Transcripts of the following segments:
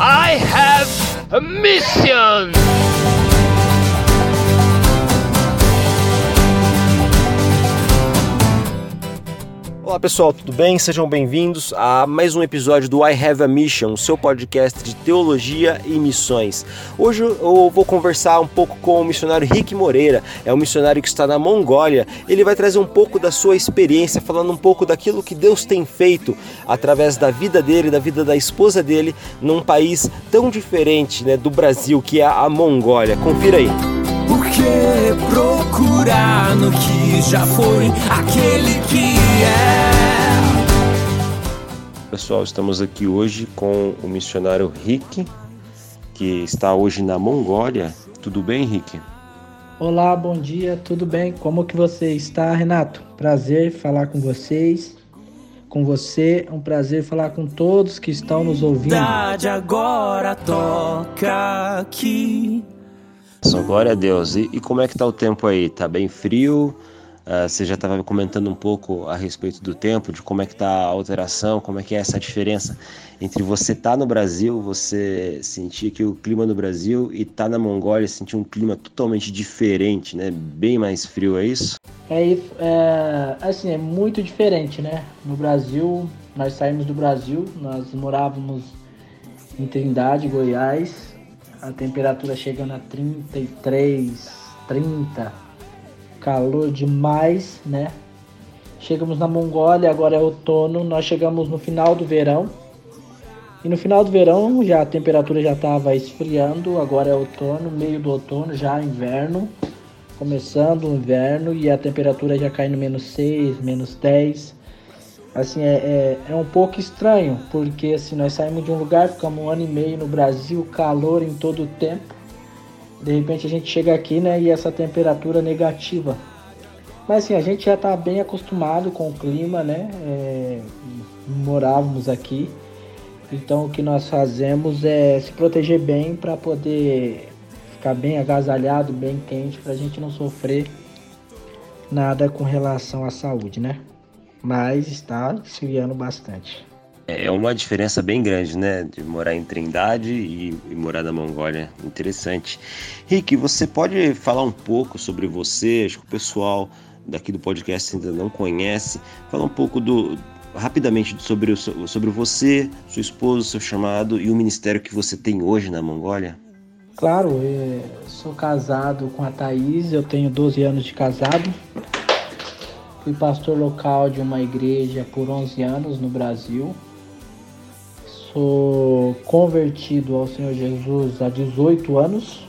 I have a mission! Olá pessoal, tudo bem? Sejam bem-vindos a mais um episódio do I Have a Mission, o seu podcast de teologia e missões. Hoje eu vou conversar um pouco com o missionário Rick Moreira, é um missionário que está na Mongólia. Ele vai trazer um pouco da sua experiência, falando um pouco daquilo que Deus tem feito através da vida dele, da vida da esposa dele, num país tão diferente né, do Brasil, que é a Mongólia. Confira aí. Por que procurar no que já foi aquele que é? Pessoal, estamos aqui hoje com o missionário Rick, que está hoje na Mongólia. Tudo bem, Rick? Olá, bom dia, tudo bem? Como que você está, Renato? Prazer falar com vocês, com você, um prazer falar com todos que estão nos ouvindo. Verdade agora toca aqui. Só glória a Deus. E, e como é que tá o tempo aí? Tá bem frio? Uh, você já estava comentando um pouco a respeito do tempo, de como é que tá a alteração, como é que é essa diferença entre você estar tá no Brasil, você sentir que o clima no Brasil e estar tá na Mongólia, sentir um clima totalmente diferente, né? Bem mais frio, é isso? É, é assim, é muito diferente, né? No Brasil, nós saímos do Brasil, nós morávamos em Trindade, Goiás, a temperatura chegando a 33, 30, calor demais, né? Chegamos na Mongólia, agora é outono, nós chegamos no final do verão. E no final do verão já a temperatura já estava esfriando, agora é outono, meio do outono, já inverno, começando o inverno e a temperatura já cai no menos 6, menos 10 assim, é, é, é, um pouco estranho, porque assim, nós saímos de um lugar, ficamos um ano e meio no Brasil, calor em todo o tempo. De repente a gente chega aqui, né, e essa temperatura negativa. Mas assim, a gente já está bem acostumado com o clima, né? É, morávamos aqui. Então o que nós fazemos é se proteger bem para poder ficar bem agasalhado, bem quente, para a gente não sofrer nada com relação à saúde, né? Mas está esfriando bastante. É uma diferença bem grande, né? De morar em Trindade e, e, morar na Mongólia. Interessante. Rick, você pode falar um pouco sobre você? Acho que o pessoal daqui do podcast ainda não conhece. Falar um pouco do rapidamente sobre, o, sobre você, sua esposa, seu chamado e o ministério que você tem hoje na Mongólia. Claro, sou casado com a Thaís, eu tenho 12 anos de casado. Fui pastor local de uma igreja por 11 anos no Brasil. Sou convertido ao Senhor Jesus há 18 anos.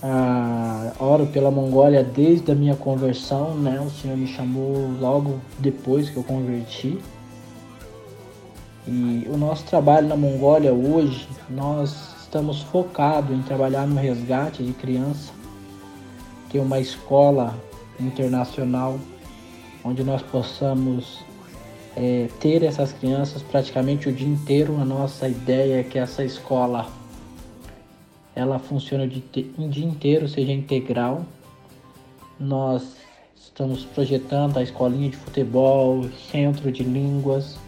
Ah, oro pela Mongólia desde a minha conversão, né? O Senhor me chamou logo depois que eu converti. E o nosso trabalho na Mongólia hoje, nós estamos focados em trabalhar no resgate de criança ter uma escola internacional onde nós possamos é, ter essas crianças praticamente o dia inteiro. A nossa ideia é que essa escola ela funcione o dia inteiro, seja integral. Nós estamos projetando a escolinha de futebol, centro de línguas.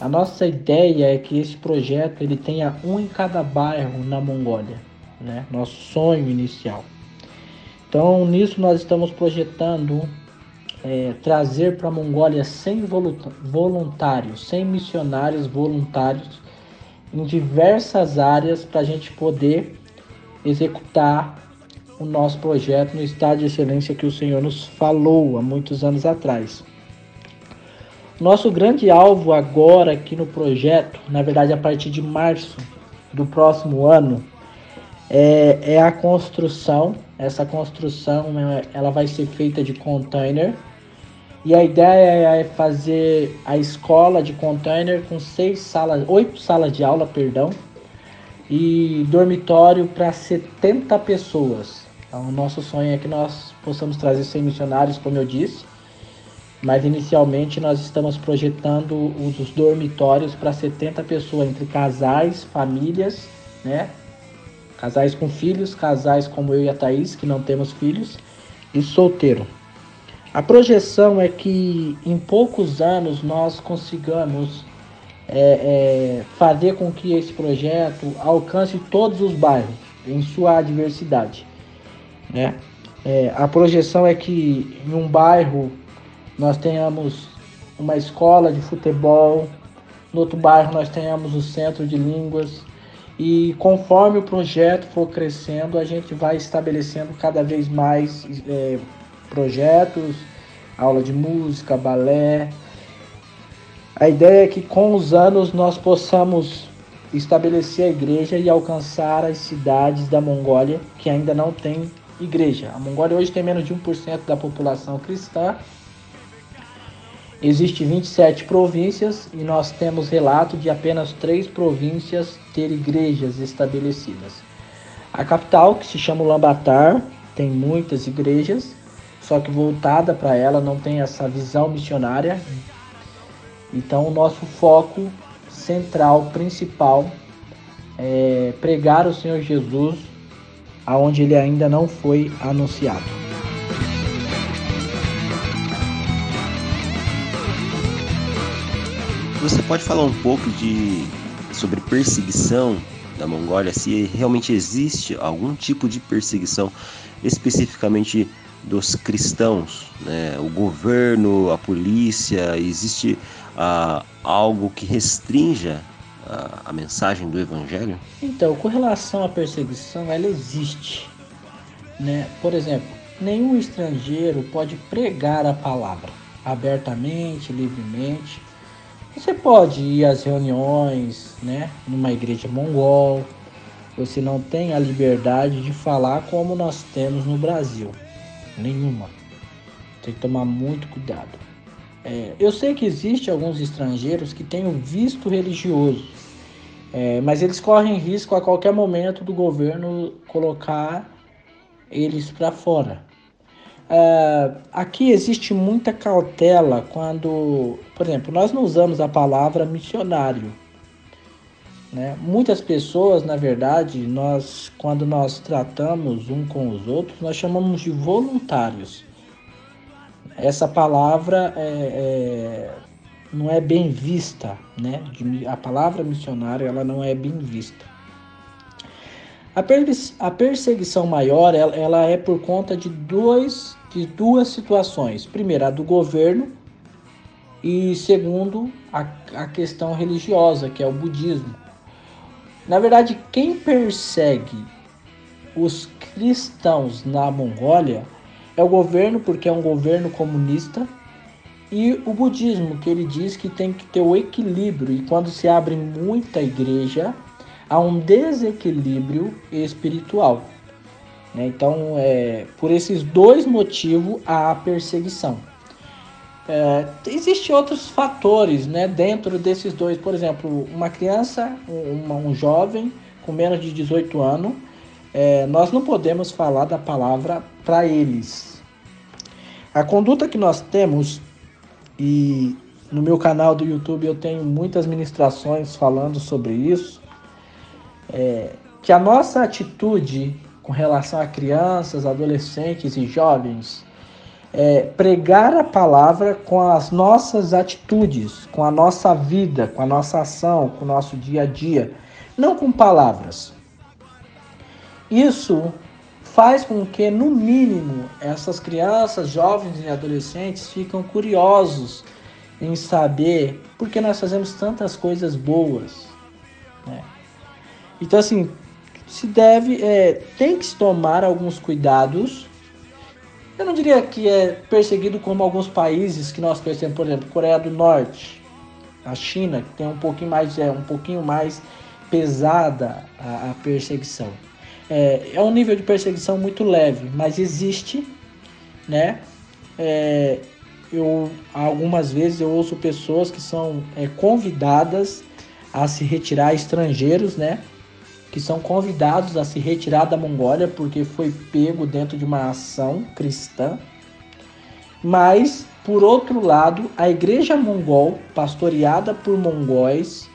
A nossa ideia é que esse projeto ele tenha um em cada bairro na Mongólia, né? Nosso sonho inicial. Então, nisso nós estamos projetando é, trazer para a Mongólia 100 voluntários, 100 missionários voluntários em diversas áreas para a gente poder executar o nosso projeto no estado de excelência que o Senhor nos falou há muitos anos atrás. Nosso grande alvo agora aqui no projeto, na verdade a partir de março do próximo ano, é, é a construção essa construção né, ela vai ser feita de container e a ideia é fazer a escola de container com seis salas, oito salas de aula, perdão, e dormitório para 70 pessoas. Então, o nosso sonho é que nós possamos trazer 100 missionários, como eu disse, mas inicialmente nós estamos projetando os dormitórios para 70 pessoas, entre casais, famílias, né? Casais com filhos, casais como eu e a Thaís, que não temos filhos, e solteiro. A projeção é que em poucos anos nós consigamos é, é, fazer com que esse projeto alcance todos os bairros em sua diversidade. Né? É, a projeção é que em um bairro nós tenhamos uma escola de futebol, no outro bairro nós tenhamos o centro de línguas e conforme o projeto for crescendo a gente vai estabelecendo cada vez mais é, projetos, aula de música, balé. A ideia é que com os anos nós possamos estabelecer a igreja e alcançar as cidades da Mongólia que ainda não têm igreja. A Mongólia hoje tem menos de 1% da população cristã. Existem 27 províncias e nós temos relato de apenas três províncias ter igrejas estabelecidas. A capital, que se chama Ulaanbaatar, tem muitas igrejas, só que voltada para ela não tem essa visão missionária. Então, o nosso foco central, principal, é pregar o Senhor Jesus aonde ele ainda não foi anunciado. Você pode falar um pouco de sobre perseguição da Mongólia, se realmente existe algum tipo de perseguição especificamente dos cristãos, né? o governo, a polícia, existe ah, algo que restrinja a, a, mensagem do evangelho? Então, com relação à perseguição, ela existe. Né? Por exemplo, nenhum estrangeiro pode pregar a palavra abertamente, livremente. Você pode ir às reuniões, né, numa igreja mongol. Você não tem a liberdade de falar como nós temos no Brasil. Nenhuma. Tem que tomar muito cuidado. É, eu sei que existe alguns estrangeiros que têm o visto religioso, é, mas eles correm risco a qualquer momento do governo colocar eles para fora. É, aqui existe muita cautela quando, por exemplo, nós não usamos a palavra missionário. Né? Muitas pessoas, na verdade, nós, quando nós tratamos um com os outros, nós chamamos de voluntários essa palavra é, é, não é bem vista, né? A palavra missionário ela não é bem vista. A, a perseguição maior ela, ela, é por conta de, dois, de duas situações. Primeiro, a do governo e segundo, a, a questão religiosa, que é o budismo. Na verdade, quem persegue os cristãos na Mongólia é o governo, porque é um governo comunista, e o budismo, que ele diz que tem que ter o equilíbrio, e quando se abre muita igreja, há um desequilíbrio espiritual. Né? Então, é, por esses dois motivos, há perseguição. É, Existem outros fatores né, dentro desses dois. Por exemplo, uma criança, um, um jovem com menos de 18 anos, é, nós não podemos falar da palavra para eles. A conduta que nós temos, e no meu canal do YouTube eu tenho muitas ministrações falando sobre isso, é que a nossa atitude com relação a crianças, adolescentes e jovens é pregar a palavra com as nossas atitudes, com a nossa vida, com a nossa ação, com o nosso dia a dia, não com palavras. Isso faz com que, no mínimo, essas crianças, jovens e adolescentes ficam curiosos em saber por que nós fazemos tantas coisas boas. Né? Então, assim, se deve, é, tem que se tomar alguns cuidados. Eu não diria que é perseguido como alguns países que nós conhecemos, por exemplo, Coreia do Norte, a China, que tem um pouquinho mais, é um pouquinho mais pesada a, a perseguição. É, é um nível de perseguição muito leve, mas existe, né? É, eu algumas vezes eu ouço pessoas que são é, convidadas a se retirar estrangeiros, né? Que são convidados a se retirar da Mongólia porque foi pego dentro de uma ação cristã. Mas, por outro lado, a igreja mongol, pastoreada por mongóis,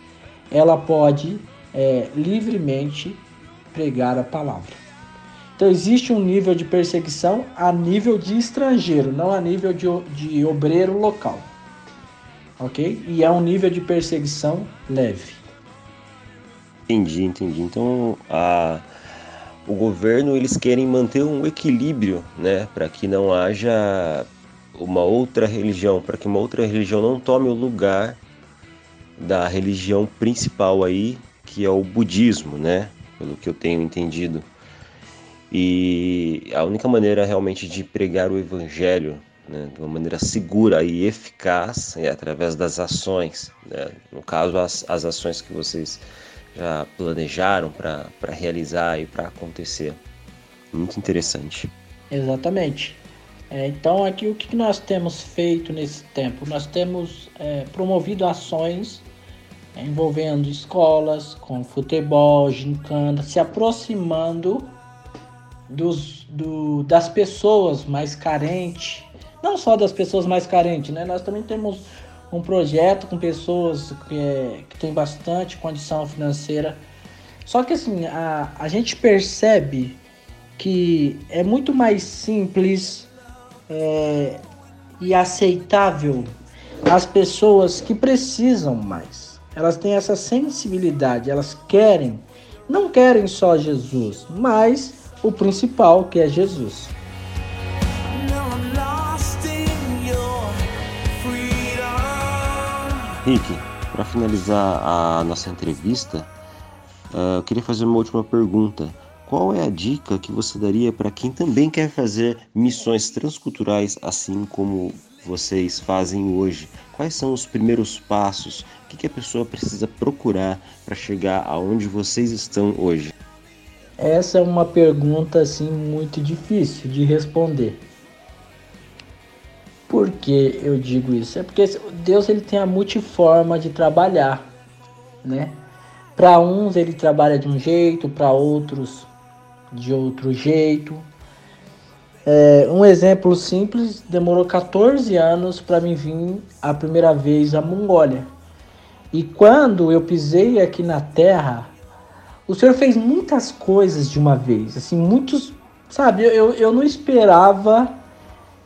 ela pode é, livremente pregar a palavra. Então existe um nível de perseguição a nível de estrangeiro, não a nível de, de obreiro local. ok? E é um nível de perseguição leve. Entendi, entendi. Então, a, o governo eles querem manter um equilíbrio, né, para que não haja uma outra religião, para que uma outra religião não tome o lugar da religião principal aí, que é o budismo, né, pelo que eu tenho entendido. E a única maneira realmente de pregar o evangelho né, de uma maneira segura e eficaz é através das ações. Né? No caso, as, as ações que vocês já planejaram para realizar e para acontecer. Muito interessante. Exatamente. É, então, aqui o que nós temos feito nesse tempo? Nós temos é, promovido ações é, envolvendo escolas, com futebol, gincana, se aproximando dos, do, das pessoas mais carentes, não só das pessoas mais carentes, né? Nós também temos um projeto com pessoas que, é, que têm bastante condição financeira. Só que assim, a, a gente percebe que é muito mais simples é, e aceitável as pessoas que precisam mais. Elas têm essa sensibilidade, elas querem, não querem só Jesus, mas o principal que é Jesus. Rick, para finalizar a nossa entrevista, uh, eu queria fazer uma última pergunta. Qual é a dica que você daria para quem também quer fazer missões transculturais assim como vocês fazem hoje? Quais são os primeiros passos? O que, que a pessoa precisa procurar para chegar aonde vocês estão hoje? Essa é uma pergunta assim muito difícil de responder. Por que eu digo isso? É porque Deus ele tem a multiforma de trabalhar, né? Para uns ele trabalha de um jeito, para outros de outro jeito. É, um exemplo simples, demorou 14 anos para mim vir a primeira vez à Mongólia. E quando eu pisei aqui na terra, o Senhor fez muitas coisas de uma vez, assim, muitos, sabe, eu, eu não esperava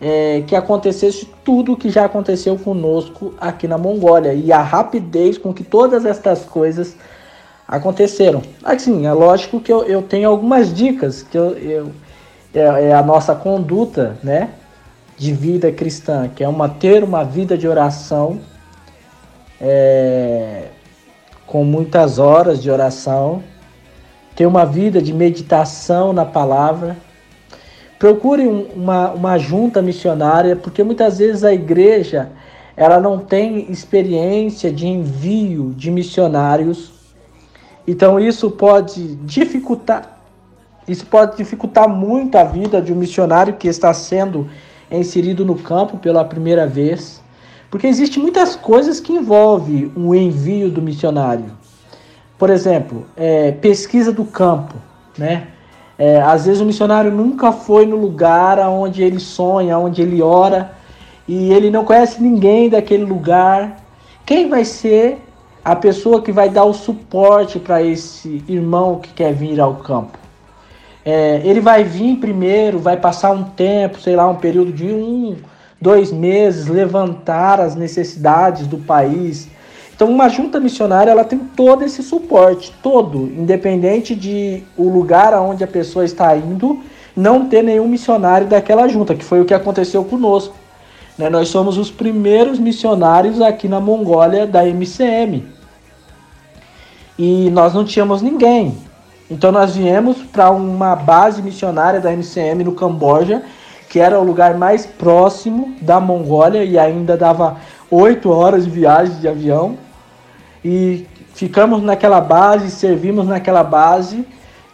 é, que acontecesse tudo o que já aconteceu conosco aqui na Mongólia e a rapidez com que todas estas coisas aconteceram. Assim, é lógico que eu, eu tenho algumas dicas que eu, eu é, é, a nossa conduta, né, de vida cristã, que é uma ter uma vida de oração é, com muitas horas de oração, ter uma vida de meditação na palavra Procure uma, uma junta missionária, porque muitas vezes a igreja ela não tem experiência de envio de missionários. Então isso pode dificultar isso pode dificultar muito a vida de um missionário que está sendo inserido no campo pela primeira vez, porque existe muitas coisas que envolvem o envio do missionário. Por exemplo, é, pesquisa do campo, né? É, às vezes o missionário nunca foi no lugar onde ele sonha, onde ele ora, e ele não conhece ninguém daquele lugar. Quem vai ser a pessoa que vai dar o suporte para esse irmão que quer vir ao campo? É, ele vai vir primeiro, vai passar um tempo, sei lá, um período de um, dois meses, levantar as necessidades do país, então, uma junta missionária ela tem todo esse suporte, todo, independente de o lugar aonde a pessoa está indo, não ter nenhum missionário daquela junta, que foi o que aconteceu conosco. Né? Nós somos os primeiros missionários aqui na Mongólia da MCM. E nós não tínhamos ninguém. Então nós viemos para uma base missionária da MCM no Camboja, que era o lugar mais próximo da Mongólia e ainda dava oito horas de viagem de avião e ficamos naquela base, servimos naquela base.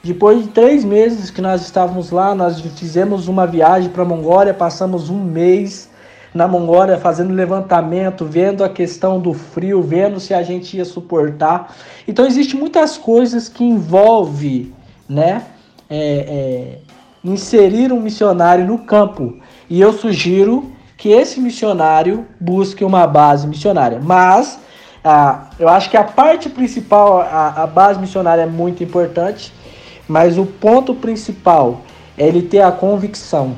Depois de três meses que nós estávamos lá, nós fizemos uma viagem para a Mongólia, passamos um mês na Mongólia fazendo levantamento, vendo a questão do frio, vendo se a gente ia suportar. Então existe muitas coisas que envolve, né, é, é, inserir um missionário no campo. E eu sugiro que esse missionário busque uma base missionária. Mas ah, eu acho que a parte principal, a, a base missionária é muito importante, mas o ponto principal é ele ter a convicção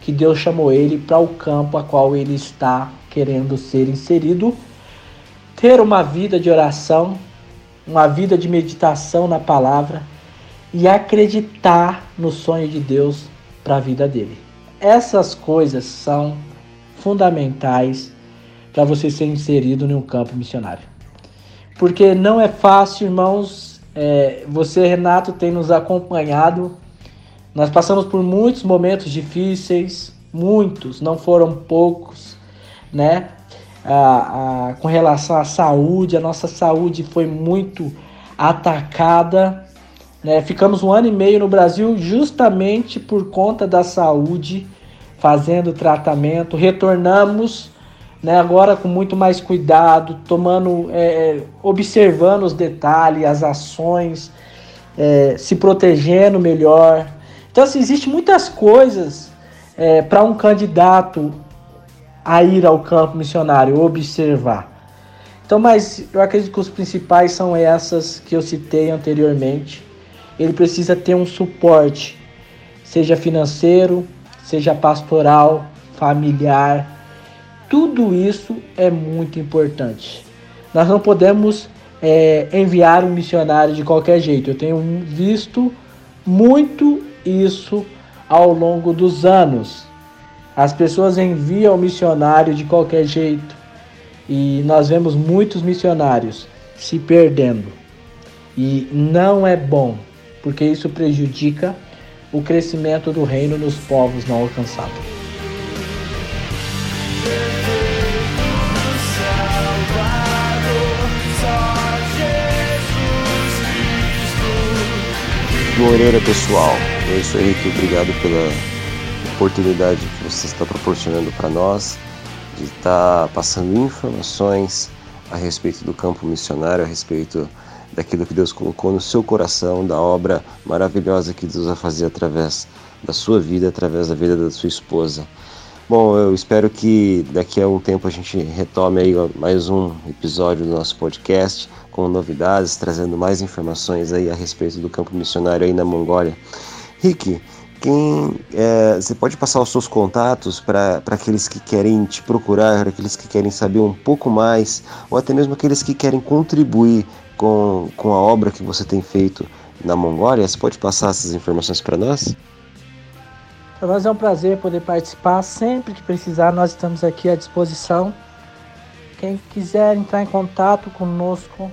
que Deus chamou ele para o campo a qual ele está querendo ser inserido, ter uma vida de oração, uma vida de meditação na palavra e acreditar no sonho de Deus para a vida dele. Essas coisas são fundamentais para você ser inserido em um campo missionário. Porque não é fácil, irmãos. É, você, Renato, tem nos acompanhado. Nós passamos por muitos momentos difíceis, muitos, não foram poucos, né? Ah, ah, com relação à saúde, a nossa saúde foi muito atacada. Né? Ficamos um ano e meio no Brasil justamente por conta da saúde, fazendo tratamento. Retornamos né, agora com muito mais cuidado, tomando, é, é, observando os detalhes, as ações, é, se protegendo melhor. Então, assim, existe muitas coisas é, para um candidato a ir ao campo missionário, observar. Então, mas eu acredito que os principais são essas que eu citei anteriormente. Ele precisa ter um suporte, seja financeiro, seja pastoral, familiar, tudo isso é muito importante. Nós não podemos é, enviar um missionário de qualquer jeito. Eu tenho visto muito isso ao longo dos anos. As pessoas enviam missionário de qualquer jeito e nós vemos muitos missionários se perdendo. E não é bom, porque isso prejudica o crescimento do reino nos povos não alcançados. Moreira pessoal, é isso aí que obrigado pela oportunidade que você está proporcionando para nós de estar tá passando informações a respeito do campo missionário, a respeito daquilo que Deus colocou no seu coração, da obra maravilhosa que Deus vai fazer através da sua vida, através da vida da sua esposa. Bom, eu espero que daqui a um tempo a gente retome aí mais um episódio do nosso podcast com novidades, trazendo mais informações aí a respeito do campo missionário aí na Mongólia. Rick, quem é, você pode passar os seus contatos para aqueles que querem te procurar, aqueles que querem saber um pouco mais, ou até mesmo aqueles que querem contribuir com, com a obra que você tem feito na Mongólia? Você pode passar essas informações para nós? Para nós é um prazer poder participar. Sempre que precisar, nós estamos aqui à disposição. Quem quiser entrar em contato conosco,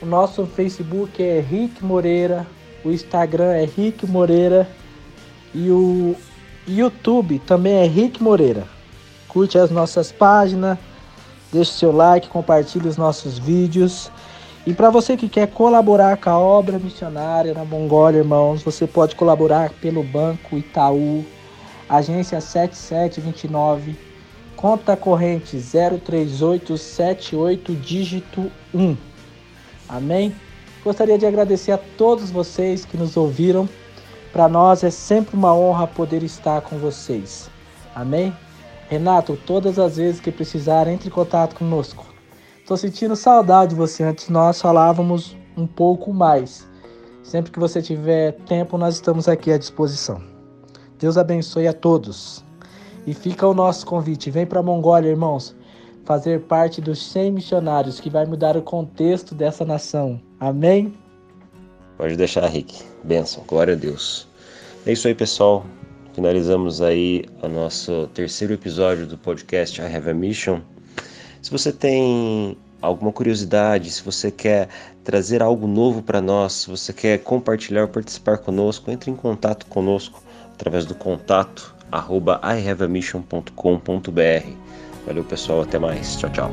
o nosso Facebook é Rick Moreira, o Instagram é Rick Moreira e o YouTube também é Rick Moreira. Curte as nossas páginas, deixe seu like, compartilhe os nossos vídeos. E para você que quer colaborar com a obra missionária na Mongólia, irmãos, você pode colaborar pelo Banco Itaú, agência 7729, conta corrente 03878, dígito 1. Amém? Gostaria de agradecer a todos vocês que nos ouviram. Para nós é sempre uma honra poder estar com vocês. Amém? Renato, todas as vezes que precisar, entre em contato conosco. Tô sentindo saudade de você. Antes nós falávamos um pouco mais. Sempre que você tiver tempo, nós estamos aqui à disposição. Deus abençoe a todos. E fica o nosso convite. Vem para a Mongólia, irmãos, fazer parte dos 100 missionários que vai mudar o contexto dessa nação. Amém? Pode deixar, Rick. Benção. Glória a Deus. É isso aí, pessoal. Finalizamos aí o nosso terceiro episódio do podcast I Have a Mission. Se você tem alguma curiosidade, se você quer trazer algo novo para nós, se você quer compartilhar ou participar conosco, entre em contato conosco através do contato arroba ihaveamission.com.br. Valeu pessoal, até mais. Tchau, tchau.